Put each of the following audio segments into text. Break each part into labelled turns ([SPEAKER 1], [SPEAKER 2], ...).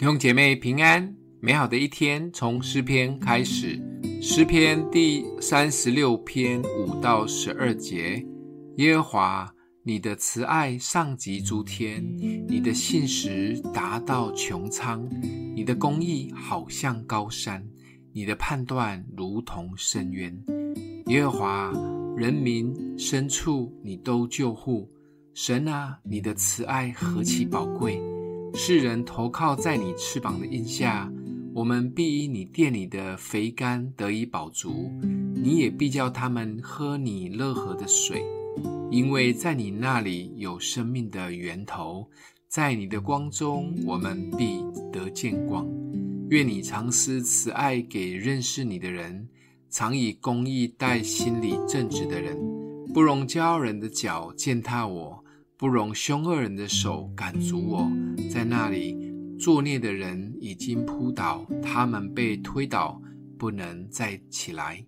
[SPEAKER 1] 弟兄姐妹平安，美好的一天从诗篇开始。诗篇第三十六篇五到十二节：耶和华，你的慈爱上及诸天，你的信实达到穹苍，你的公义好像高山，你的判断如同深渊。耶和华，人民牲畜你都救护。神啊，你的慈爱何其宝贵！世人投靠在你翅膀的荫下，我们必以你殿里的肥甘得以饱足。你也必叫他们喝你乐河的水，因为在你那里有生命的源头，在你的光中，我们必得见光。愿你常施慈爱给认识你的人，常以公义待心里正直的人，不容骄傲人的脚践踏我。不容凶恶人的手赶逐我，在那里作孽的人已经扑倒，他们被推倒，不能再起来。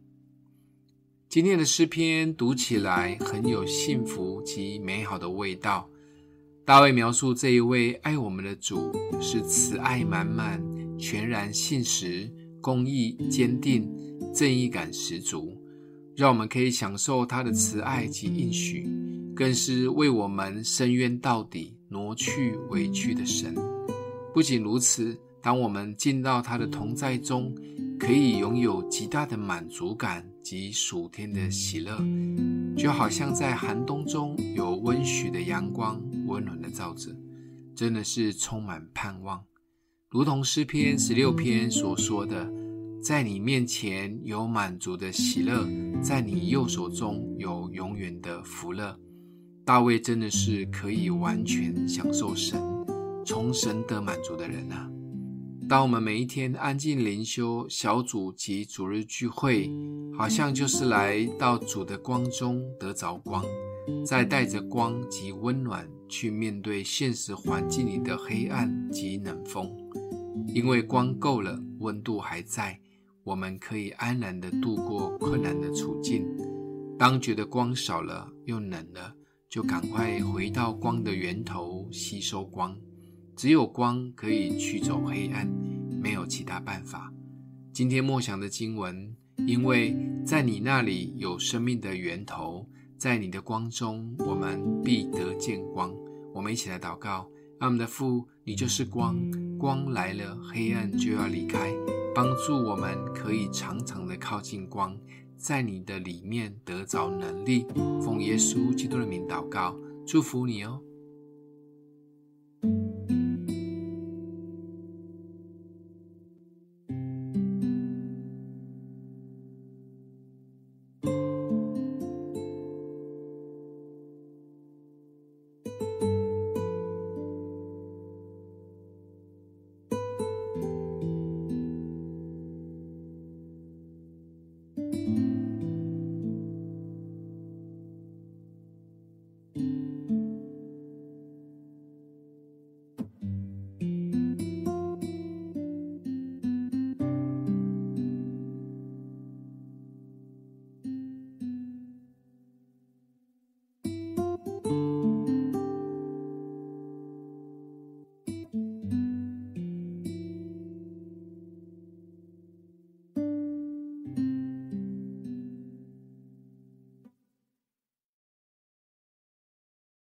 [SPEAKER 1] 今天的诗篇读起来很有幸福及美好的味道。大卫描述这一位爱我们的主是慈爱满满、全然信实、公义坚定、正义感十足，让我们可以享受他的慈爱及应许。更是为我们伸冤到底、挪去委屈的神。不仅如此，当我们进到他的同在中，可以拥有极大的满足感及属天的喜乐，就好像在寒冬中有温煦的阳光，温暖的照着，真的是充满盼望。如同诗篇十六篇所说的，在你面前有满足的喜乐，在你右手中有永远的福乐。大卫真的是可以完全享受神、从神得满足的人啊！当我们每一天安静灵修、小组及主日聚会，好像就是来到主的光中得着光，再带着光及温暖去面对现实环境里的黑暗及冷风。因为光够了，温度还在，我们可以安然地度过困难的处境。当觉得光少了，又冷了。就赶快回到光的源头，吸收光。只有光可以驱走黑暗，没有其他办法。今天默想的经文，因为在你那里有生命的源头，在你的光中，我们必得见光。我们一起来祷告：阿们的父，你就是光，光来了，黑暗就要离开，帮助我们可以常常的靠近光。在你的里面得着能力，奉耶稣基督的名祷告，祝福你哦。